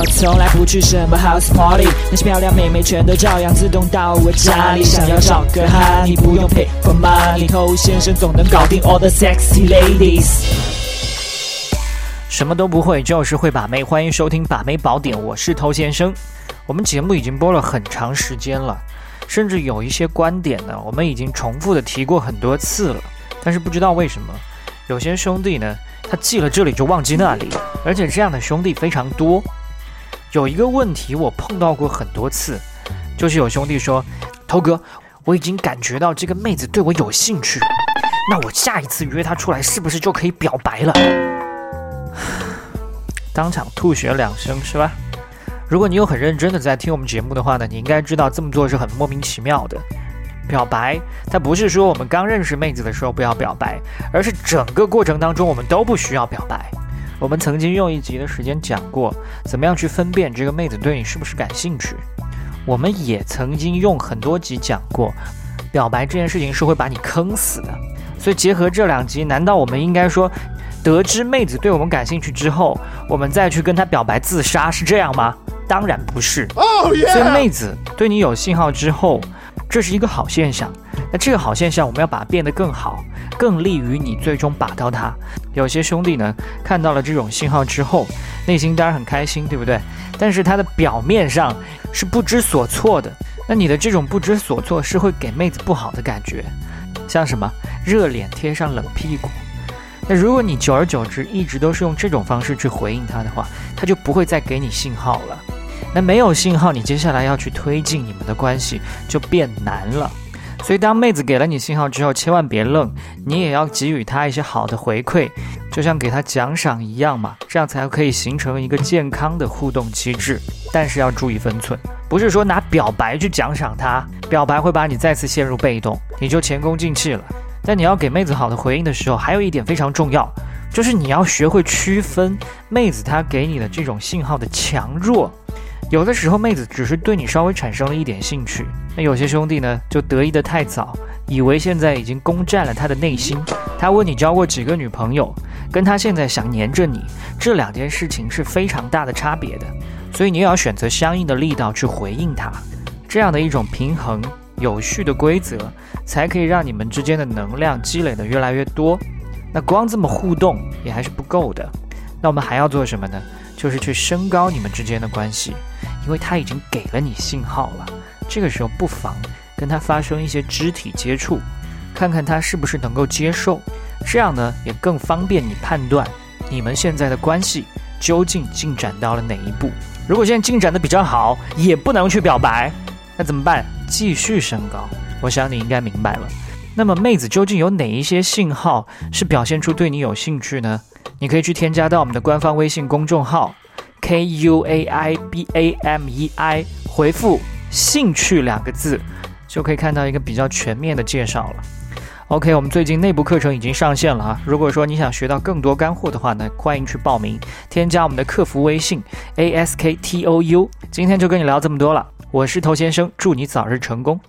我从来不去什么 house party，那些漂亮妹妹全都照样自动到我家里。想要找个哈，你不用 pay for money，偷先生总能搞定 all the sexy ladies。什么都不会，就是会把妹。欢迎收听《把妹宝典》，我是偷先生。我们节目已经播了很长时间了，甚至有一些观点呢，我们已经重复的提过很多次了。但是不知道为什么，有些兄弟呢，他记了这里就忘记那里，而且这样的兄弟非常多。有一个问题我碰到过很多次，就是有兄弟说：“头哥，我已经感觉到这个妹子对我有兴趣，那我下一次约她出来是不是就可以表白了？” 当场吐血两声是吧？如果你有很认真的在听我们节目的话呢，你应该知道这么做是很莫名其妙的。表白，它不是说我们刚认识妹子的时候不要表白，而是整个过程当中我们都不需要表白。我们曾经用一集的时间讲过，怎么样去分辨这个妹子对你是不是感兴趣。我们也曾经用很多集讲过，表白这件事情是会把你坑死的。所以结合这两集，难道我们应该说？得知妹子对我们感兴趣之后，我们再去跟她表白自杀是这样吗？当然不是。所以妹子对你有信号之后，这是一个好现象。那这个好现象，我们要把它变得更好，更利于你最终把到它。有些兄弟呢，看到了这种信号之后，内心当然很开心，对不对？但是他的表面上是不知所措的。那你的这种不知所措是会给妹子不好的感觉，像什么热脸贴上冷屁股。那如果你久而久之一直都是用这种方式去回应他的话，他就不会再给你信号了。那没有信号，你接下来要去推进你们的关系就变难了。所以当妹子给了你信号之后，千万别愣，你也要给予她一些好的回馈，就像给她奖赏一样嘛，这样才可以形成一个健康的互动机制。但是要注意分寸，不是说拿表白去奖赏她，表白会把你再次陷入被动，你就前功尽弃了。但你要给妹子好的回应的时候，还有一点非常重要，就是你要学会区分妹子她给你的这种信号的强弱。有的时候妹子只是对你稍微产生了一点兴趣，那有些兄弟呢就得意的太早，以为现在已经攻占了他的内心。他问你交过几个女朋友，跟他现在想黏着你，这两件事情是非常大的差别的。所以你也要选择相应的力道去回应他，这样的一种平衡。有序的规则，才可以让你们之间的能量积累的越来越多。那光这么互动也还是不够的。那我们还要做什么呢？就是去升高你们之间的关系，因为他已经给了你信号了。这个时候不妨跟他发生一些肢体接触，看看他是不是能够接受。这样呢，也更方便你判断你们现在的关系究竟进展到了哪一步。如果现在进展的比较好，也不能去表白。那怎么办？继续升高。我想你应该明白了。那么妹子究竟有哪一些信号是表现出对你有兴趣呢？你可以去添加到我们的官方微信公众号 k u a i b a m e i，回复“兴趣”两个字，就可以看到一个比较全面的介绍了。OK，我们最近内部课程已经上线了啊！如果说你想学到更多干货的话呢，欢迎去报名，添加我们的客服微信 a s k t o u。今天就跟你聊这么多了。我是头先生，祝你早日成功。